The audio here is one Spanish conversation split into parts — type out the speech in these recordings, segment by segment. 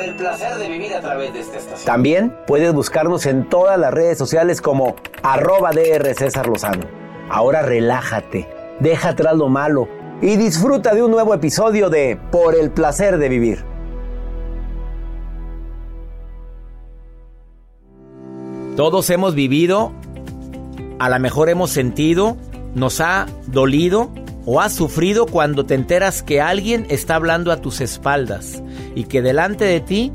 Por el placer de vivir a través de esta estación. También puedes buscarnos en todas las redes sociales como arroba DR César Lozano. Ahora relájate, deja atrás lo malo y disfruta de un nuevo episodio de Por el placer de vivir. Todos hemos vivido, a lo mejor hemos sentido, nos ha dolido o has sufrido cuando te enteras que alguien está hablando a tus espaldas y que delante de ti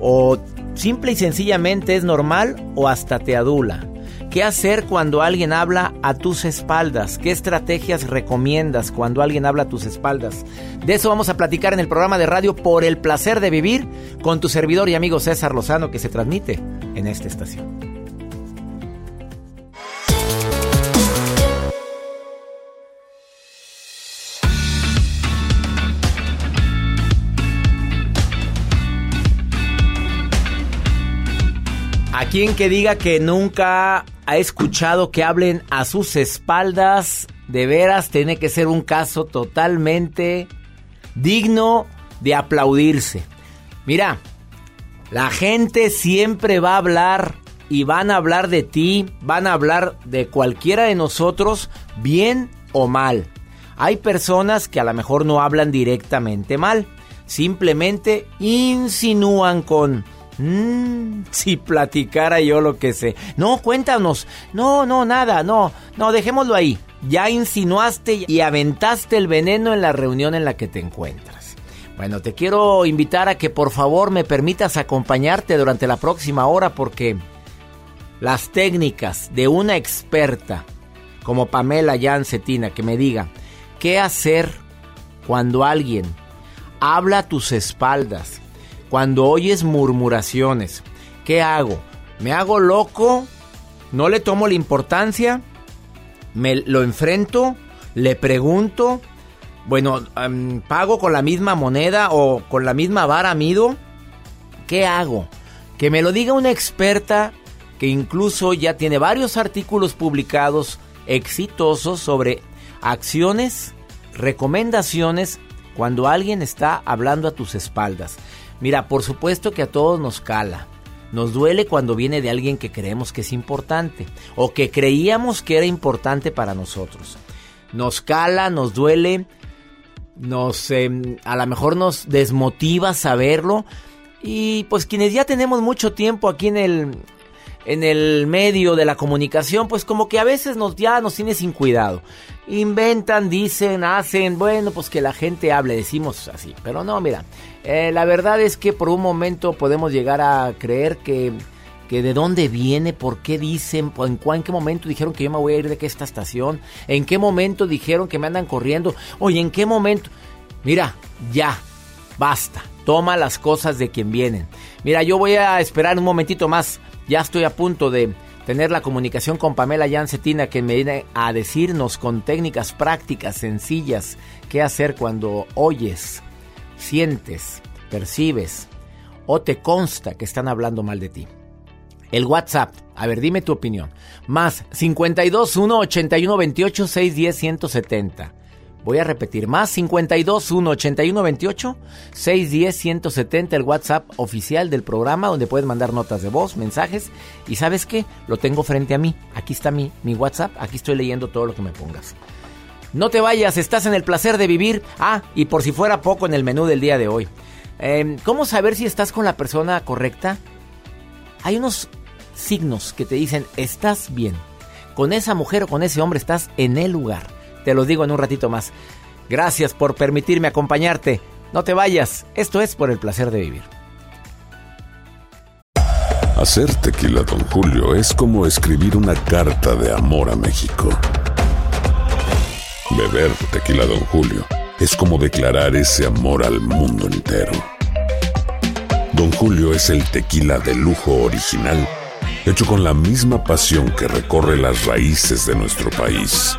o simple y sencillamente es normal o hasta te adula. ¿Qué hacer cuando alguien habla a tus espaldas? ¿Qué estrategias recomiendas cuando alguien habla a tus espaldas? De eso vamos a platicar en el programa de radio Por el placer de vivir con tu servidor y amigo César Lozano que se transmite en esta estación. Quien que diga que nunca ha escuchado que hablen a sus espaldas, de veras tiene que ser un caso totalmente digno de aplaudirse. Mira, la gente siempre va a hablar y van a hablar de ti, van a hablar de cualquiera de nosotros, bien o mal. Hay personas que a lo mejor no hablan directamente mal, simplemente insinúan con Mmm, si platicara yo lo que sé. No, cuéntanos. No, no, nada, no. No, dejémoslo ahí. Ya insinuaste y aventaste el veneno en la reunión en la que te encuentras. Bueno, te quiero invitar a que por favor me permitas acompañarte durante la próxima hora porque las técnicas de una experta como Pamela Jancetina que me diga qué hacer cuando alguien habla a tus espaldas, cuando oyes murmuraciones, ¿qué hago? ¿Me hago loco? ¿No le tomo la importancia? ¿Me lo enfrento? ¿Le pregunto? Bueno, ¿pago con la misma moneda o con la misma vara mido? ¿Qué hago? Que me lo diga una experta que incluso ya tiene varios artículos publicados exitosos sobre acciones, recomendaciones cuando alguien está hablando a tus espaldas. Mira, por supuesto que a todos nos cala. Nos duele cuando viene de alguien que creemos que es importante o que creíamos que era importante para nosotros. Nos cala, nos duele, nos em, a lo mejor nos desmotiva saberlo y pues quienes ya tenemos mucho tiempo aquí en el en el medio de la comunicación, pues como que a veces nos ya nos tiene sin cuidado. Inventan, dicen, hacen, bueno, pues que la gente hable, decimos así. Pero no, mira, eh, la verdad es que por un momento podemos llegar a creer que, que de dónde viene, por qué dicen, en, en qué momento dijeron que yo me voy a ir de esta estación, en qué momento dijeron que me andan corriendo, oye, en qué momento. Mira, ya, basta, toma las cosas de quien vienen. Mira, yo voy a esperar un momentito más, ya estoy a punto de tener la comunicación con Pamela Yancetina que me viene a decirnos con técnicas prácticas sencillas qué hacer cuando oyes sientes, percibes o te consta que están hablando mal de ti. El WhatsApp. A ver, dime tu opinión. Más 52 1 81 28 610 170. Voy a repetir, más 52 1 81 28 610 170, el WhatsApp oficial del programa donde puedes mandar notas de voz, mensajes. Y sabes qué, lo tengo frente a mí. Aquí está mi, mi WhatsApp, aquí estoy leyendo todo lo que me pongas. No te vayas, estás en el placer de vivir. Ah, y por si fuera poco en el menú del día de hoy. Em, ¿Cómo saber si estás con la persona correcta? Hay unos signos que te dicen, estás bien. Con esa mujer o con ese hombre estás en el lugar. Te lo digo en un ratito más. Gracias por permitirme acompañarte. No te vayas. Esto es por el placer de vivir. Hacer tequila, Don Julio, es como escribir una carta de amor a México. Beber tequila, Don Julio, es como declarar ese amor al mundo entero. Don Julio es el tequila de lujo original, hecho con la misma pasión que recorre las raíces de nuestro país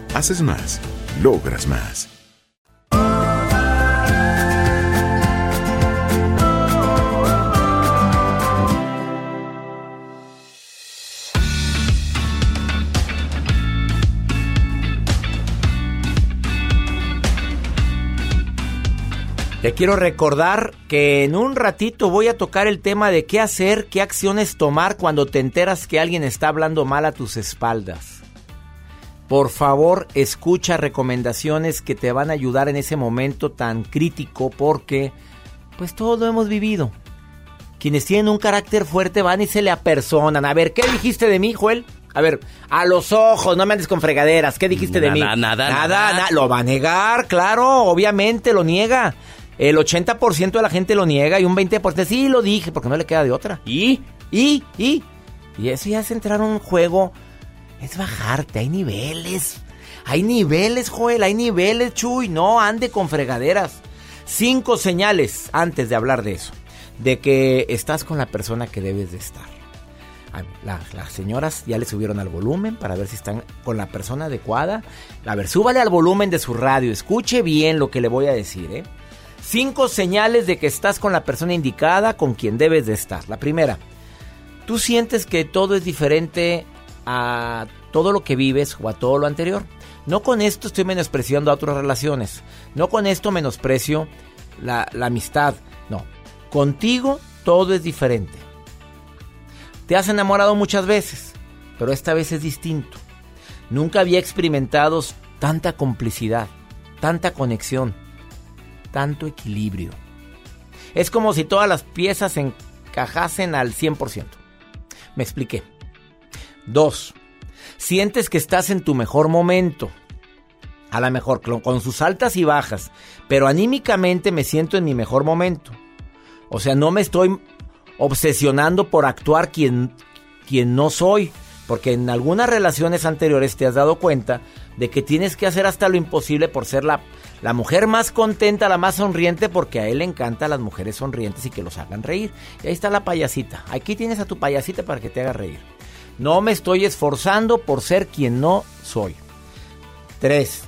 Haces más, logras más. Te quiero recordar que en un ratito voy a tocar el tema de qué hacer, qué acciones tomar cuando te enteras que alguien está hablando mal a tus espaldas. Por favor, escucha recomendaciones que te van a ayudar en ese momento tan crítico porque pues todos lo hemos vivido. Quienes tienen un carácter fuerte van y se le apersonan. A ver, ¿qué dijiste de mí, Joel? A ver, a los ojos, no me andes con fregaderas. ¿Qué dijiste de mí? Nada, nada, nada. nada. Lo va a negar, claro, obviamente lo niega. El 80% de la gente lo niega y un 20% sí lo dije porque no le queda de otra. ¿Y? Y, y, y eso ya es entrar a un juego, es bajarte, hay niveles. Hay niveles, Joel, hay niveles, Chuy. No ande con fregaderas. Cinco señales antes de hablar de eso. De que estás con la persona que debes de estar. Las señoras ya le subieron al volumen para ver si están con la persona adecuada. A ver, súbale al volumen de su radio. Escuche bien lo que le voy a decir, ¿eh? Cinco señales de que estás con la persona indicada, con quien debes de estar. La primera, tú sientes que todo es diferente a todo lo que vives o a todo lo anterior. No con esto estoy menospreciando a otras relaciones. No con esto menosprecio la, la amistad. No. Contigo todo es diferente. Te has enamorado muchas veces, pero esta vez es distinto. Nunca había experimentado tanta complicidad, tanta conexión, tanto equilibrio. Es como si todas las piezas encajasen al 100%. Me expliqué. Dos, sientes que estás en tu mejor momento. A lo mejor con sus altas y bajas, pero anímicamente me siento en mi mejor momento. O sea, no me estoy obsesionando por actuar quien, quien no soy. Porque en algunas relaciones anteriores te has dado cuenta de que tienes que hacer hasta lo imposible por ser la, La mujer más contenta, la más sonriente, porque a él le encanta las mujeres sonrientes y que los hagan reír. Y ahí está la payasita. Aquí tienes a tu payasita para que te haga reír. No me estoy esforzando por ser quien no soy. 3.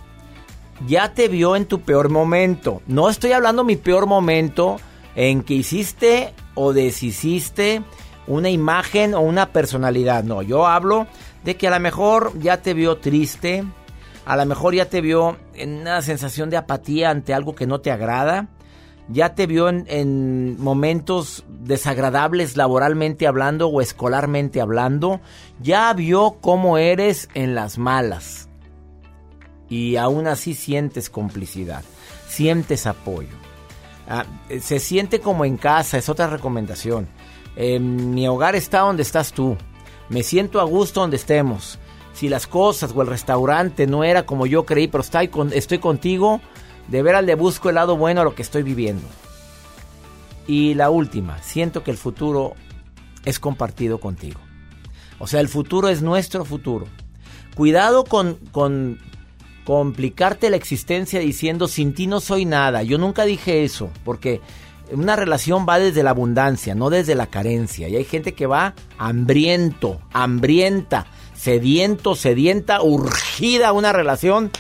Ya te vio en tu peor momento. No estoy hablando mi peor momento en que hiciste o deshiciste una imagen o una personalidad. No, yo hablo de que a lo mejor ya te vio triste, a lo mejor ya te vio en una sensación de apatía ante algo que no te agrada, ya te vio en, en, momentos desagradables laboralmente hablando o escolarmente hablando, ya vio cómo eres en las malas. Y aún así sientes complicidad, sientes apoyo. Ah, se siente como en casa, es otra recomendación. Eh, mi hogar está donde estás tú. Me siento a gusto donde estemos. Si las cosas o el restaurante no era como yo creí, pero estoy, con, estoy contigo, de veras le busco el lado bueno a lo que estoy viviendo. Y la última, siento que el futuro es compartido contigo. O sea, el futuro es nuestro futuro. Cuidado con, con complicarte la existencia diciendo sin ti no soy nada. Yo nunca dije eso, porque una relación va desde la abundancia, no desde la carencia. Y hay gente que va hambriento, hambrienta, sediento, sedienta, urgida a una relación.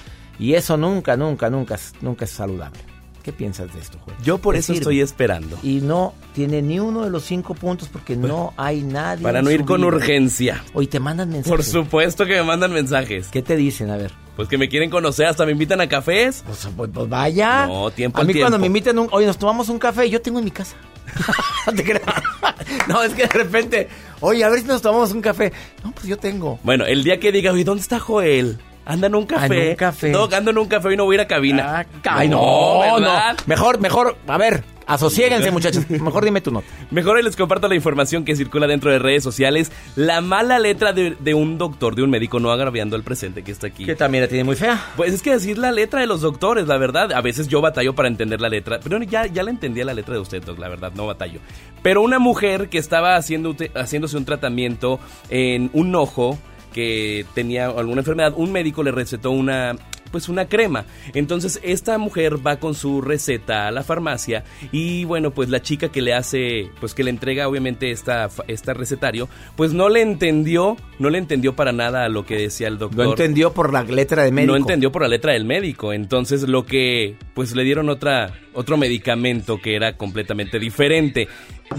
Y eso nunca, nunca, nunca, nunca es saludable. ¿Qué piensas de esto, Juan? Yo por eso estoy esperando. Y no tiene ni uno de los cinco puntos porque no hay nadie. Para no ir con urgencia. Hoy te mandan mensajes. Por supuesto que me mandan mensajes. ¿Qué te dicen? A ver. Pues que me quieren conocer, hasta me invitan a cafés. Pues, pues, pues vaya. No, tiempo A mí tiempo. cuando me invitan, un, oye, nos tomamos un café, yo tengo en mi casa. No, es que de repente, oye, a ver si nos tomamos un café. No, pues yo tengo. Bueno, el día que diga, oye, ¿dónde está Joel? Anda en un café. en un café. No, ando en un café y no voy a ir a cabina. Ah, Ay, no, no. Mejor, mejor, a ver, asociéguense, muchachos. Mejor dime tu nota. Mejor ahí les comparto la información que circula dentro de redes sociales. La mala letra de, de un doctor, de un médico, no agraviando al presente que está aquí. Que también la tiene muy fea. Pues es que decir la letra de los doctores, la verdad. A veces yo batallo para entender la letra. Pero ya, ya la entendía la letra de usted, la verdad, no batallo. Pero una mujer que estaba haciendo, haciéndose un tratamiento en un ojo que tenía alguna enfermedad, un médico le recetó una pues una crema. Entonces esta mujer va con su receta a la farmacia y bueno, pues la chica que le hace, pues que le entrega obviamente esta, esta recetario, pues no le entendió, no le entendió para nada a lo que decía el doctor. No entendió por la letra del médico. No entendió por la letra del médico. Entonces lo que, pues le dieron otra, otro medicamento que era completamente diferente.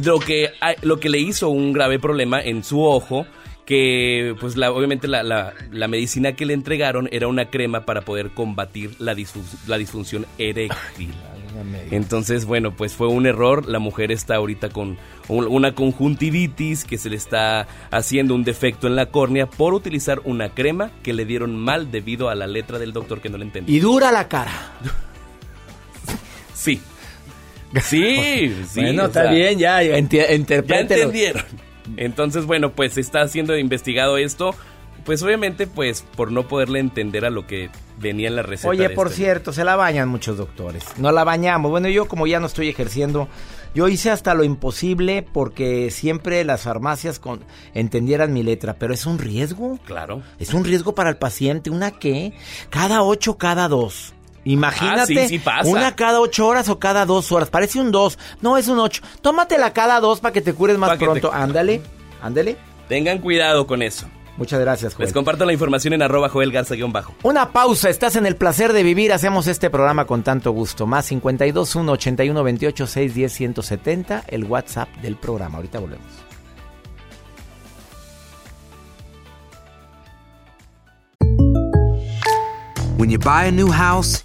Lo que, lo que le hizo un grave problema en su ojo que pues la, obviamente la, la, la, medicina que le entregaron era una crema para poder combatir la, disfunción eréctil. Entonces, bueno, pues fue un error. La mujer está ahorita con una conjuntivitis que se le está haciendo un defecto en la córnea por utilizar una crema que le dieron mal debido a la letra del doctor que no le entendió. Y dura la cara. Sí. Sí, sí. Bueno, está sea, bien, ya. Ya entendieron. Entonces, bueno, pues está siendo investigado esto. Pues obviamente, pues por no poderle entender a lo que venía en la receta. Oye, por este. cierto, se la bañan muchos doctores. No la bañamos. Bueno, yo como ya no estoy ejerciendo, yo hice hasta lo imposible porque siempre las farmacias con, entendieran mi letra, pero es un riesgo. Claro. Es un riesgo para el paciente. ¿Una qué? Cada ocho, cada dos. Imagínate, ah, sí, sí pasa. una cada ocho horas o cada dos horas. Parece un dos. No, es un ocho. Tómatela cada dos para que te cures más pronto. Te... Ándale, ándale. Tengan cuidado con eso. Muchas gracias, Joel. Les comparto la información en arroba Joel Garza-bajo. Una pausa, estás en el placer de vivir. Hacemos este programa con tanto gusto. Más 52 1 81 28 610 170, el WhatsApp del programa. Ahorita volvemos. When you buy a new house,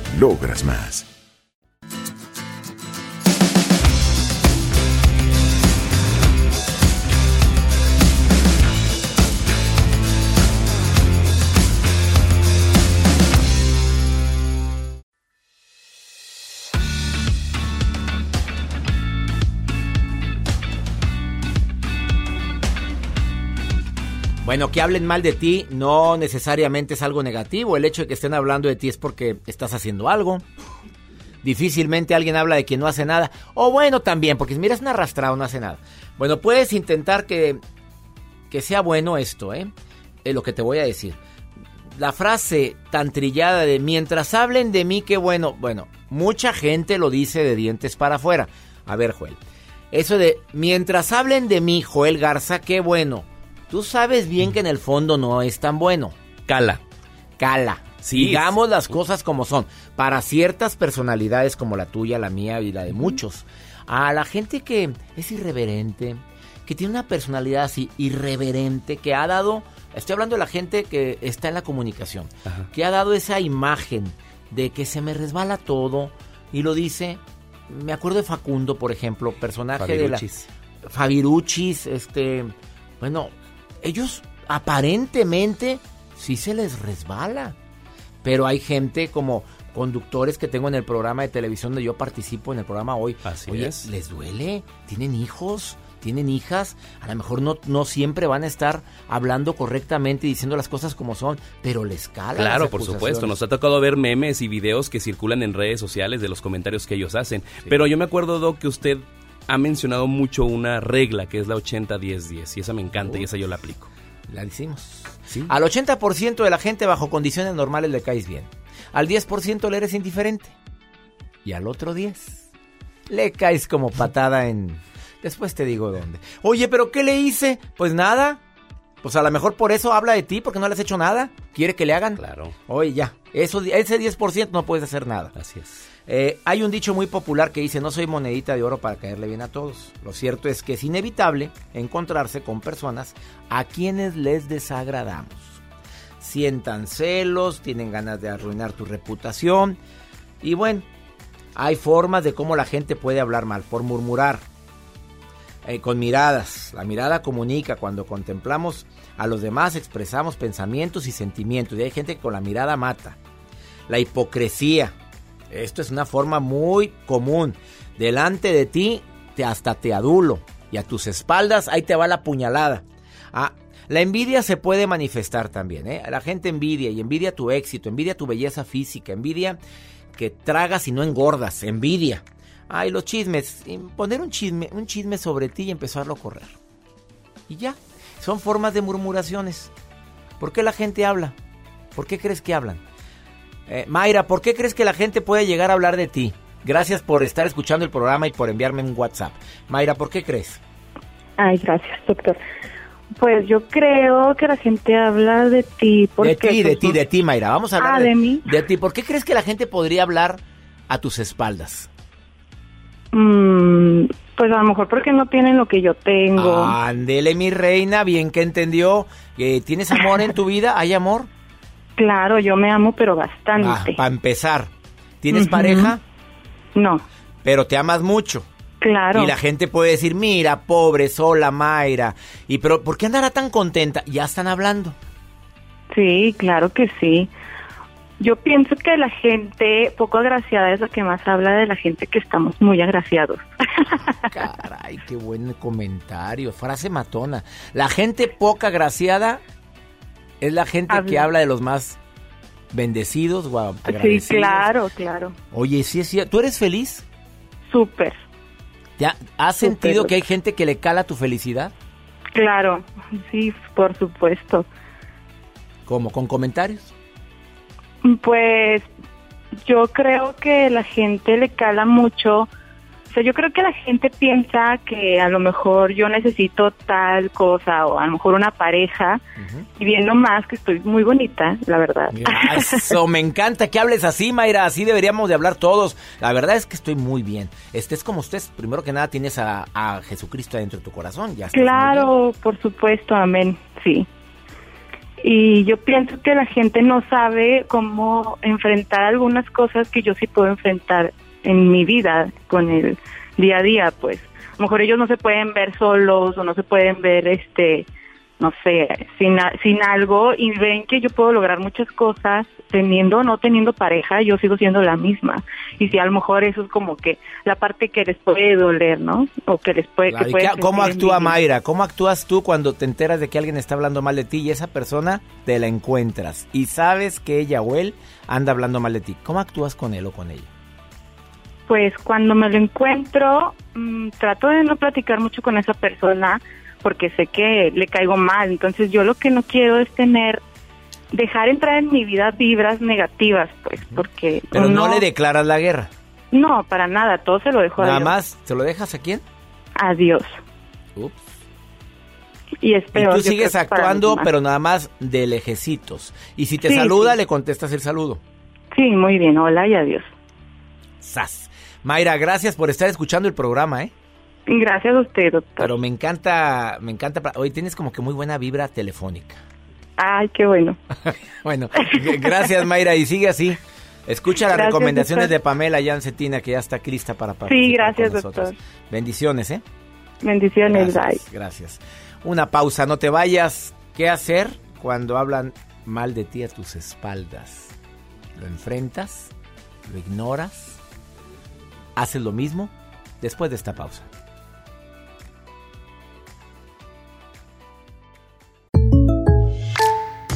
logras más. Bueno, que hablen mal de ti no necesariamente es algo negativo. El hecho de que estén hablando de ti es porque estás haciendo algo. Difícilmente alguien habla de quien no hace nada. O bueno, también, porque mira, es un arrastrado, no hace nada. Bueno, puedes intentar que, que sea bueno esto, ¿eh? Lo que te voy a decir. La frase tan trillada de mientras hablen de mí, qué bueno. Bueno, mucha gente lo dice de dientes para afuera. A ver, Joel. Eso de mientras hablen de mí, Joel Garza, qué bueno. Tú sabes bien que en el fondo no es tan bueno. Cala. Cala. Sí. Digamos las cosas como son. Para ciertas personalidades como la tuya, la mía y la de muchos. A la gente que es irreverente, que tiene una personalidad así irreverente, que ha dado, estoy hablando de la gente que está en la comunicación, Ajá. que ha dado esa imagen de que se me resbala todo y lo dice. Me acuerdo de Facundo, por ejemplo, personaje de la Fabiruchis. Fabiruchis, este, bueno, ellos aparentemente sí se les resbala. Pero hay gente como conductores que tengo en el programa de televisión donde yo participo en el programa hoy. Así Oye, es. les duele, tienen hijos, tienen hijas, a lo mejor no, no siempre van a estar hablando correctamente y diciendo las cosas como son, pero les cala. Claro, por supuesto. Nos ha tocado ver memes y videos que circulan en redes sociales de los comentarios que ellos hacen. Pero yo me acuerdo, Doc, que usted ha mencionado mucho una regla que es la 80-10-10 y esa me encanta y esa yo la aplico. La decimos. Al 80% de la gente bajo condiciones normales le caes bien. Al 10% le eres indiferente. Y al otro 10 le caes como patada en... Después te digo dónde. Oye, pero ¿qué le hice? Pues nada. Pues a lo mejor por eso habla de ti, porque no le has hecho nada. ¿Quiere que le hagan? Claro. Oye, ya. Eso, ese 10% no puedes hacer nada. Así es. Eh, hay un dicho muy popular que dice, no soy monedita de oro para caerle bien a todos. Lo cierto es que es inevitable encontrarse con personas a quienes les desagradamos. Sientan celos, tienen ganas de arruinar tu reputación. Y bueno, hay formas de cómo la gente puede hablar mal, por murmurar, eh, con miradas. La mirada comunica. Cuando contemplamos a los demás expresamos pensamientos y sentimientos. Y hay gente que con la mirada mata. La hipocresía. Esto es una forma muy común. Delante de ti te hasta te adulo. Y a tus espaldas ahí te va la puñalada. Ah, la envidia se puede manifestar también. ¿eh? La gente envidia y envidia tu éxito, envidia tu belleza física, envidia que tragas y no engordas, envidia. Ay, los chismes. Poner un chisme, un chisme sobre ti y empezarlo a correr. Y ya. Son formas de murmuraciones. ¿Por qué la gente habla? ¿Por qué crees que hablan? Eh, Mayra, ¿por qué crees que la gente puede llegar a hablar de ti? Gracias por estar escuchando el programa y por enviarme un WhatsApp. Mayra, ¿por qué crees? Ay, gracias, doctor. Pues yo creo que la gente habla de ti porque... de ti, de ti, de ti, Mayra. Vamos a hablar Ah, ¿de mí? De ti. ¿Por qué crees que la gente podría hablar a tus espaldas? mm, pues a lo mejor porque no tienen lo que yo tengo. Ándele, mi reina, bien que entendió. que ¿Tienes amor en tu vida? ¿Hay amor? Claro, yo me amo, pero bastante. para empezar. ¿Tienes pareja? No. Pero te amas mucho. Claro. Y la gente puede decir, mira, pobre, sola, Mayra. Y pero, ¿por qué andará tan contenta? Ya están hablando. Sí, claro que sí. Yo pienso que la gente poco agraciada es la que más habla de la gente que estamos muy agraciados. Caray, qué buen comentario. Frase matona. La gente poco agraciada es la gente que habla de los más bendecidos, guau, Sí, claro, claro. Oye, sí es cierto. ¿Tú eres feliz? Súper, ¿Ya ¿Has Súper. sentido que hay gente que le cala tu felicidad? claro. Sí, por supuesto. ¿Cómo? ¿Con comentarios? Pues yo creo que la gente le cala mucho. O sea, yo creo que la gente piensa que a lo mejor yo necesito tal cosa o a lo mejor una pareja y viendo más que estoy muy bonita, la verdad. Eso, me encanta que hables así, Mayra. Así deberíamos de hablar todos. La verdad es que estoy muy bien. Estés como estés, primero que nada tienes a, a Jesucristo dentro de tu corazón. Ya. Claro, por supuesto, amén, sí. Y yo pienso que la gente no sabe cómo enfrentar algunas cosas que yo sí puedo enfrentar en mi vida con el día a día, pues. A lo mejor ellos no se pueden ver solos o no se pueden ver, este, no sé, sin, sin algo y ven que yo puedo lograr muchas cosas teniendo o no teniendo pareja, yo sigo siendo la misma. Y si a lo mejor eso es como que la parte que les puede doler, ¿no? O que les puede... Claro, que ¿y pueden qué- ¿Cómo actúa. Mayra? ¿Cómo actúas tú cuando te enteras de que alguien está hablando mal de ti y esa persona te la encuentras y sabes que ella o él anda hablando mal de ti? ¿Cómo actúas con él o con ella? Pues cuando me lo encuentro, mm, trato de no platicar mucho con esa persona porque sé que le caigo mal. Entonces yo lo que no quiero es tener, dejar entrar en mi vida vibras negativas, pues, porque... Pero no, le declaras la guerra. No, para nada, todo se lo dejo a Nada Dios. más, ¿se lo dejas a quién? A Dios. Ups. Y es Y tú sigues actuando, pero nada más de lejecitos. Y si te Sí, saluda, sí. le contestas el saludo. Sí, muy bien, hola y adiós. ¡Sas! Mayra, gracias por estar escuchando el programa, ¿eh? Gracias a usted, doctor. Pero me encanta, me encanta. Hoy tienes como que muy buena vibra telefónica. Ay, qué bueno. Bueno, gracias Mayra y sigue así. Escucha las recomendaciones doctor. de Pamela Yancetina que ya está lista para participar Sí, gracias, con nosotros. doctor. Bendiciones, ¿eh? Bendiciones, bye. Gracias, gracias. Una pausa, no te vayas. ¿Qué hacer cuando hablan mal de ti a tus espaldas? ¿Lo enfrentas? ¿Lo ignoras? ¿Haces lo mismo? Después de esta pausa.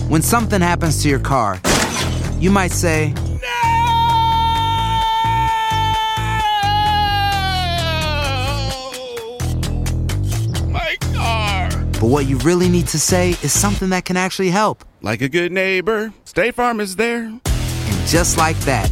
When something happens to your car, you might say, My car. but what you really need to say is something that can actually help. Like a good neighbor, State Farm is there. And just like that,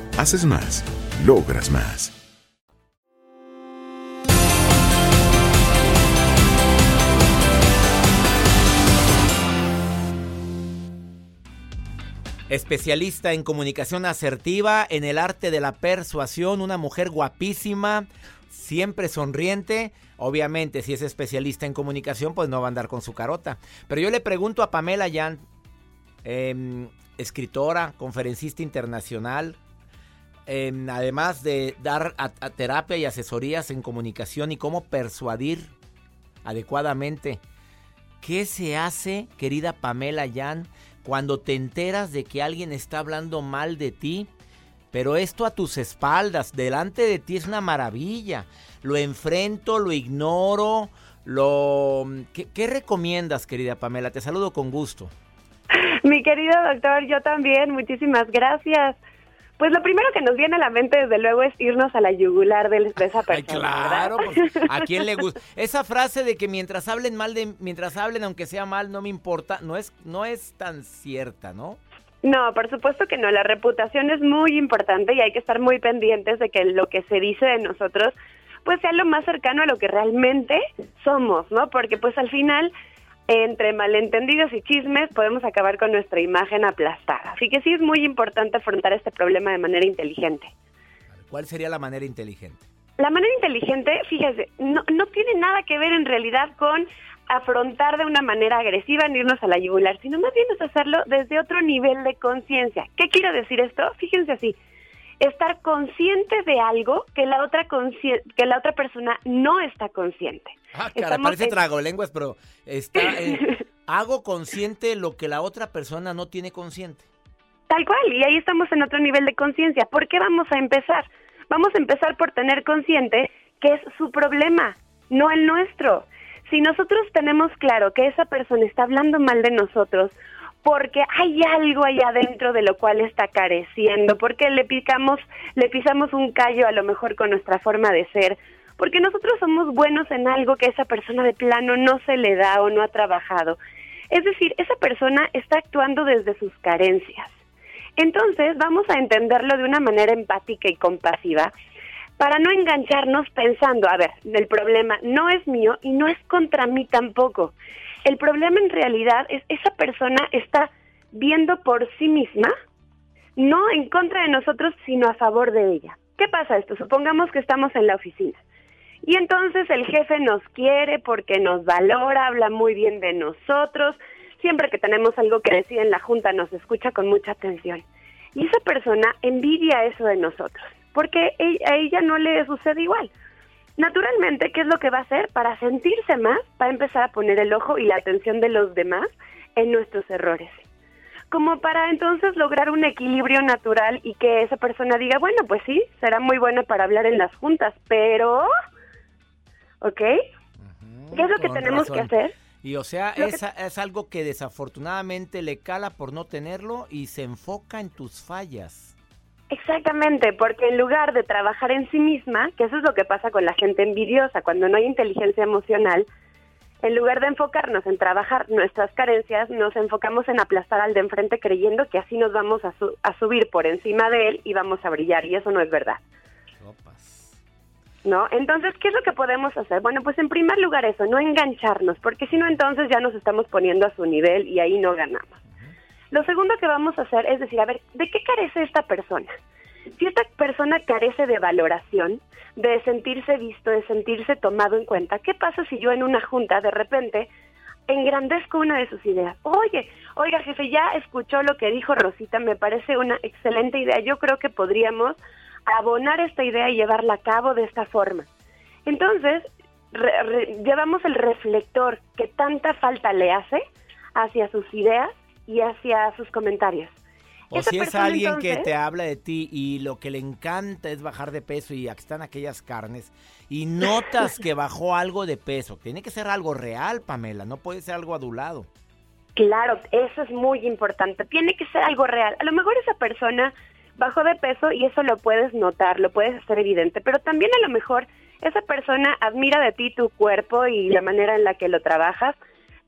Haces más, logras más. Especialista en comunicación asertiva, en el arte de la persuasión, una mujer guapísima, siempre sonriente. Obviamente, si es especialista en comunicación, pues no va a andar con su carota. Pero yo le pregunto a Pamela Yan, em, escritora, conferencista internacional, em, además de dar terapia y asesorías en comunicación y cómo persuadir adecuadamente. ¿Qué se hace, querida Pamela Yan, cuando te enteras de que alguien está hablando mal de ti Pero esto a tus espaldas, delante de ti es una maravilla. Lo enfrento, lo ignoro, lo... ¿Qué, qué recomiendas, querida Pamela? Te saludo con gusto. Mi querido doctor, yo también, muchísimas gracias. Pues lo primero que nos viene a la mente, desde luego, es irnos a la yugular de, de esa persona. Ay, claro, pues, ¿a quién le gusta? Esa frase de que mientras hablen mal de, mientras hablen aunque sea mal, no me importa, no es, no es tan cierta, ¿no? No, por supuesto que no. La reputación es muy importante y hay que estar muy pendientes de que lo que se dice de nosotros pues sea lo más cercano a lo que realmente somos, ¿no? Porque pues al final entre malentendidos y chismes podemos acabar con nuestra imagen aplastada. Así que sí es muy importante afrontar este problema de manera inteligente. ¿Cuál sería la manera inteligente? La manera inteligente, fíjese, no, no tiene nada que ver en realidad con afrontar de una manera agresiva en irnos a la yugular, sino más bien es hacerlo desde otro nivel de conciencia. ¿Qué quiero decir esto? Fíjense así, estar consciente de algo que la otra que la otra persona no está consciente. Ah, cara, Estamos parece en- trago lenguas, pero está, eh, hago consciente lo que la otra persona no tiene consciente. Tal cual, y ahí estamos en otro nivel de conciencia. ¿Por qué vamos a empezar? Vamos a empezar por tener consciente que es su problema, no el nuestro. Si nosotros tenemos claro que esa persona está hablando mal de nosotros porque hay algo ahí adentro de lo cual está careciendo, porque le picamos, le pisamos un callo a lo mejor con nuestra forma de ser, porque nosotros somos buenos en algo que esa persona de plano no se le da o no ha trabajado. Es decir, esa persona está actuando desde sus carencias. Entonces vamos a entenderlo de una manera empática y compasiva para no engancharnos pensando, a ver, el problema no es mío y no es contra mí tampoco. El problema en realidad es esa persona está viendo por sí misma, no en contra de nosotros, sino a favor de ella. ¿Qué pasa esto? Supongamos que estamos en la oficina y entonces el jefe nos quiere porque nos valora, habla muy bien de nosotros, siempre que tenemos algo que decir en la junta nos escucha con mucha atención. Y esa persona envidia eso de nosotros, porque a ella no le sucede igual. Naturalmente, ¿qué es lo que va a hacer? Para sentirse más, va a empezar a poner el ojo y la atención de los demás en nuestros errores. Como para entonces lograr un equilibrio natural y que esa persona diga, bueno, pues sí, será muy buena para hablar en las juntas, pero... ¿Ok? ¿Qué es lo que tenemos razón. que hacer? Y o sea, que- es, es algo que desafortunadamente le cala por no tenerlo y se enfoca en tus fallas. Exactamente, porque en lugar de trabajar en sí misma, que eso es lo que pasa con la gente envidiosa, cuando no hay inteligencia emocional, en lugar de enfocarnos en trabajar nuestras carencias, nos enfocamos en aplastar al de enfrente creyendo que así nos vamos a, su- a subir por encima de él y vamos a brillar, y eso no es verdad. ¿No? Entonces, ¿qué es lo que podemos hacer? Bueno, pues en primer lugar eso, no engancharnos, porque si no entonces ya nos estamos poniendo a su nivel y ahí no ganamos. Lo segundo que vamos a hacer es decir, a ver, ¿de qué carece esta persona? Si esta persona carece de valoración, de sentirse visto, de sentirse tomado en cuenta, ¿qué pasa si yo en una junta de repente engrandezco una de sus ideas? Oye, oiga jefe, ya escuchó lo que dijo Rosita, me parece una excelente idea, yo creo que podríamos abonar esta idea y llevarla a cabo de esta forma. Entonces, re- re- llevamos el reflector que tanta falta le hace hacia sus ideas y hacia sus comentarios. O Esa si es persona, alguien que te habla de ti y lo que le encanta es bajar de peso y aquí están aquellas carnes y notas que bajó algo de peso. Tiene que ser algo real, Pamela, no puede ser algo adulado. Claro, eso es muy importante. Tiene que ser algo real. A lo mejor esa persona bajó de peso y eso lo puedes notar, lo puedes hacer evidente, pero también a lo mejor esa persona admira de ti tu cuerpo y la manera en la que lo trabajas,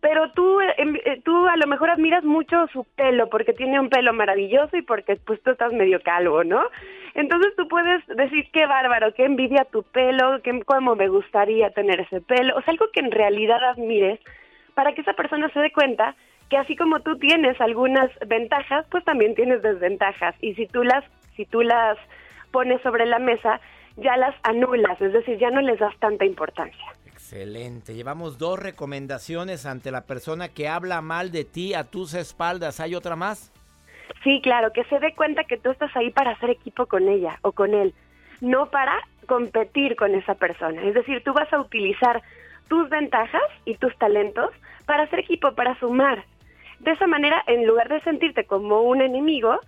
pero tú, em, eh, tú a lo mejor admiras mucho su pelo porque tiene un pelo maravilloso y porque pues tú estás medio calvo, ¿no? Entonces tú puedes decir qué bárbaro, qué envidia tu pelo, qué, cómo me gustaría tener ese pelo, o sea, algo que en realidad admires para que esa persona se dé cuenta que así como tú tienes algunas ventajas, pues también tienes desventajas y si tú las si tú las pones sobre la mesa, ya las anulas, es decir, ya no les das tanta importancia. Excelente, llevamos dos recomendaciones ante la persona que habla mal de ti a tus espaldas. ¿Hay otra más? Sí, claro, que se dé cuenta que tú estás ahí para hacer equipo con ella o con él, no para competir con esa persona. Es decir, tú vas a utilizar tus ventajas y tus talentos para hacer equipo, para sumar. De esa manera, en lugar de sentirte como un enemigo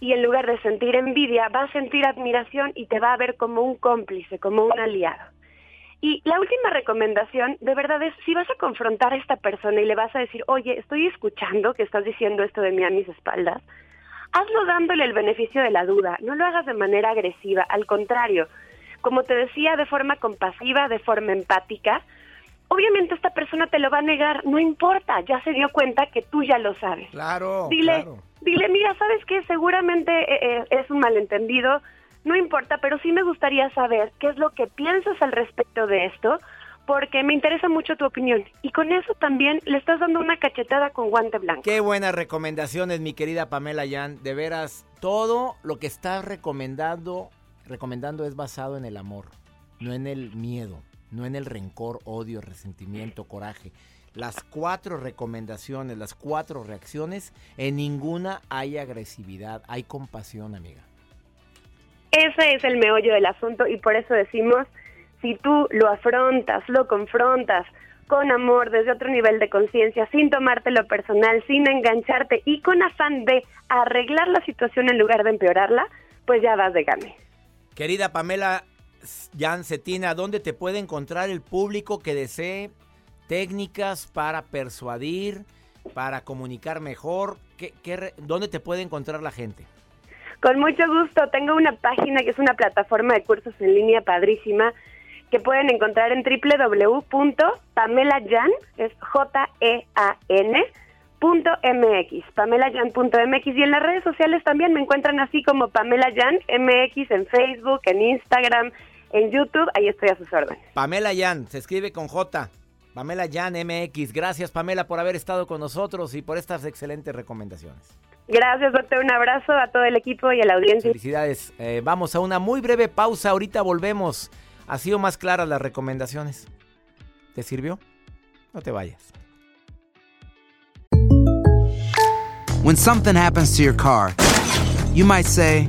y en lugar de sentir envidia, va a sentir admiración y te va a ver como un cómplice, como un aliado. Y la última recomendación, de verdad, es si vas a confrontar a esta persona y le vas a decir, oye, estoy escuchando que estás diciendo esto de mí a mis espaldas, hazlo dándole el beneficio de la duda, no lo hagas de manera agresiva, al contrario, como te decía, de forma compasiva, de forma empática, obviamente esta persona te lo va a negar, no importa, ya se dio cuenta que tú ya lo sabes. Claro. Dile, claro. dile, mira, ¿sabes qué? Seguramente eh, eh, es un malentendido, no importa, pero sí me gustaría saber qué es lo que piensas al respecto de esto, porque me interesa mucho tu opinión. Y con eso también le estás dando una cachetada con guante blanco. Qué buenas recomendaciones, mi querida Pamela Yan. De veras, todo lo que estás recomendando, recomendando es basado en el amor, no en el miedo, no en el rencor, odio, resentimiento, coraje. Las cuatro recomendaciones, las cuatro reacciones, en ninguna hay agresividad, hay compasión, amiga. Ese es el meollo del asunto y por eso decimos, si tú lo afrontas, lo confrontas con amor, desde otro nivel de conciencia, sin tomártelo personal, sin engancharte y con afán de arreglar la situación en lugar de empeorarla, pues ya vas de gane. Querida Pamela Jan Cetina, ¿dónde te puede encontrar el público que desee técnicas para persuadir, para comunicar mejor? ¿Qué, ¿Dónde te puede encontrar la gente? Con mucho gusto, tengo una página que es una plataforma de cursos en línea padrísima que pueden encontrar en www.pamelayan, es J-E-A-N, punto MX, y en las redes sociales también me encuentran así como Pamela Yan MX en Facebook, en Instagram, en YouTube, ahí estoy a sus órdenes. Pamela Yan, se escribe con J. Pamela Yan MX. Gracias, Pamela, por haber estado con nosotros y por estas excelentes recomendaciones. Gracias, doctor, un abrazo a todo el equipo y a la audiencia. Felicidades. Eh, vamos a una muy breve pausa. Ahorita volvemos. Ha sido más claras las recomendaciones. ¿Te sirvió? No te vayas. When something happens to your car, you might say,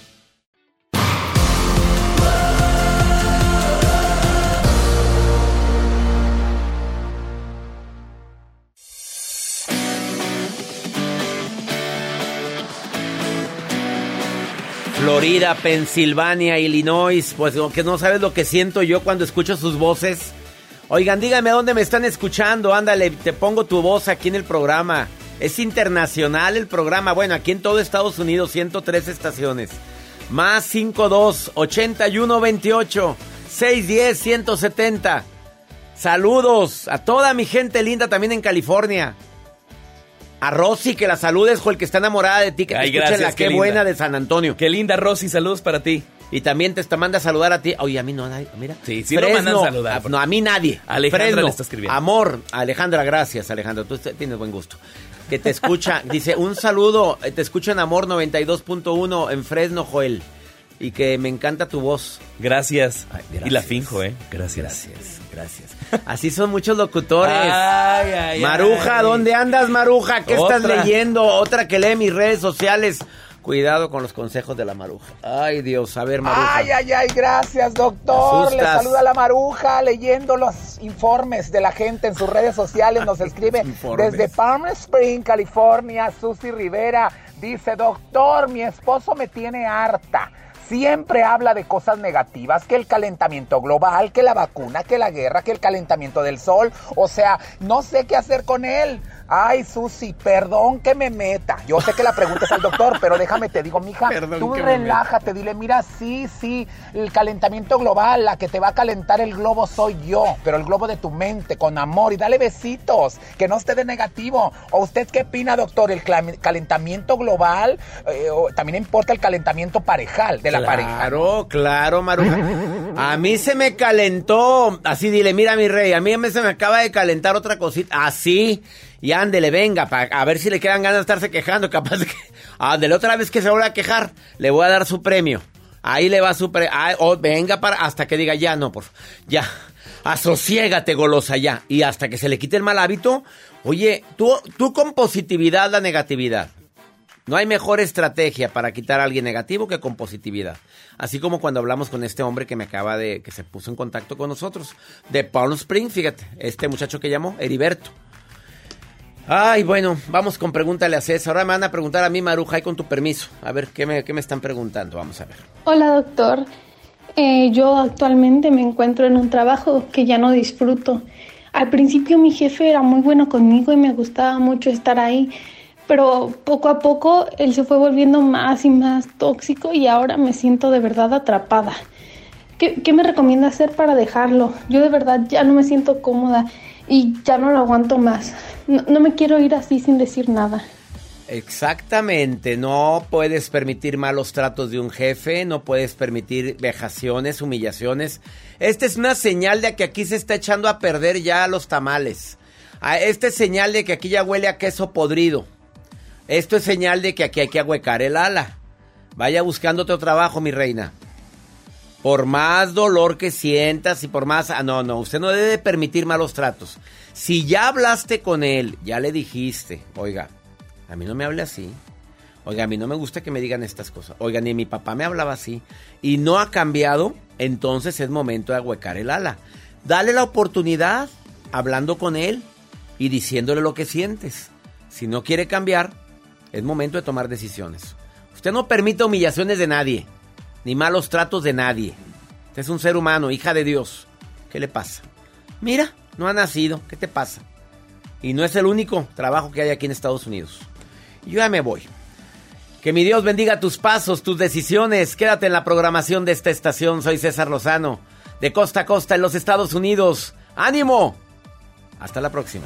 Florida, Pensilvania, Illinois. Pues que no sabes lo que siento yo cuando escucho sus voces. Oigan, díganme dónde me están escuchando. Ándale, te pongo tu voz aquí en el programa. Es internacional el programa. Bueno, aquí en todo Estados Unidos, 103 estaciones. Más 52 81 28 610 170. Saludos a toda mi gente linda también en California. A Rosy, que la saludes, Joel, que está enamorada de ti, que te escucha gracias, la qué buena de San Antonio. Qué linda, Rosy. Saludos para ti. Y también te, manda a saludar a ti. Oye, a mí no, nadie, mira. Sí, sí lo mandan saludar. a- no, a mí nadie. Alejandra Fresno, le está escribiendo. Amor, Alejandra, gracias, Alejandra. Tú tienes buen gusto. Que te escucha, dice, un saludo, eh, te escucho en Amor 92.1 en Fresno, Joel. Y que me encanta tu voz. Gracias. Ay, Y la gracias. finjo, ¿eh? Gracias. Gracias, gracias. Así son muchos locutores. Ay, ay, Maruja, ay. ¿dónde andas, Maruja? ¿Qué estás leyendo? Otra que lee mis redes sociales. Cuidado con los consejos de la maruja. Ay, Dios, a ver, maruja. Ay, ay, ay, gracias, doctor. Le saluda la maruja leyendo los informes de la gente en sus redes sociales. Nos escribe desde Palm Spring, California, Susy Rivera. Dice, doctor, mi esposo me tiene harta siempre habla de cosas negativas, que el calentamiento global, que la vacuna, que la guerra, que el calentamiento del sol. O sea, no sé qué hacer con él. Ay, Susi, perdón que me meta. Yo sé que la pregunta es al doctor, pero déjame te digo, mija, tú relájate, dile, mira, sí, sí, el calentamiento global, la que te va a calentar el globo soy yo, pero el globo de tu mente, con amor, y dale besitos, que no esté de negativo. ¿O usted qué opina, doctor? ¿El calentamiento global? Eh, también importa el calentamiento parejal de la pareja. Claro, claro, Maruja. A mí se me calentó, así dile, mira mi rey, a mí se me acaba de calentar otra cosita, así y ándele, venga, a ver si le quedan ganas de estarse quejando, capaz de que... Ándele, otra vez que se vuelva a quejar, le voy a dar su premio. Ahí le va su premio. Oh, venga para... Hasta que diga, ya, no, por Ya. Asociégate, golosa, ya. Y hasta que se le quite el mal hábito. Oye, tú, tú con positividad la negatividad. No hay mejor estrategia para quitar a alguien negativo que con positividad. Así como cuando hablamos con este hombre que me acaba de, que se puso en contacto con nosotros, de Palm Springs, fíjate, este muchacho que llamó, Heriberto. Ay, bueno, vamos con pregúntale a César. Ahora me van a preguntar a mí, Maruja, y con tu permiso. A ver, ¿qué me, qué me están preguntando? Vamos a ver. Hola, doctor. Eh, yo actualmente me encuentro en un trabajo que ya no disfruto. Al principio mi jefe era muy bueno conmigo y me gustaba mucho estar ahí, pero poco a poco él se fue volviendo más y más tóxico y ahora me siento de verdad atrapada. ¿Qué, qué me recomienda hacer para dejarlo? Yo de verdad ya no me siento cómoda y ya no lo aguanto más. No, me quiero ir así sin decir nada. Exactamente, no puedes permitir malos tratos de un jefe, no puedes permitir vejaciones, humillaciones. Esta es una señal de que aquí se está echando a perder ya los tamales. Ah, esta es señal de que aquí ya huele a queso podrido. Esto es señal de que aquí hay que ahuecar el ala. Vaya buscando otro trabajo, mi reina. Por más dolor que sientas y por más... Ah, no, no, usted no debe permitir malos tratos. Si ya hablaste con él, ya le dijiste, oiga, a mí no me hable así. Oiga, a mí no me gusta que me digan estas cosas. Oiga, ni mi papá me hablaba así. Y no ha cambiado, entonces es momento de ahuecar el ala. Dale la oportunidad hablando con él y diciéndole lo que sientes. Si no quiere cambiar, es momento de tomar decisiones. Usted no permite humillaciones de nadie ni malos tratos de nadie. Es un ser humano, hija de Dios. ¿Qué le pasa? Mira, no ha nacido. ¿Qué te pasa? Y no es el único trabajo que hay aquí en Estados Unidos. Yo ya me voy. Que mi Dios bendiga tus pasos, tus decisiones. Quédate en la programación de esta estación. Soy César Lozano, de costa a costa en los Estados Unidos. ¡Ánimo! Hasta la próxima.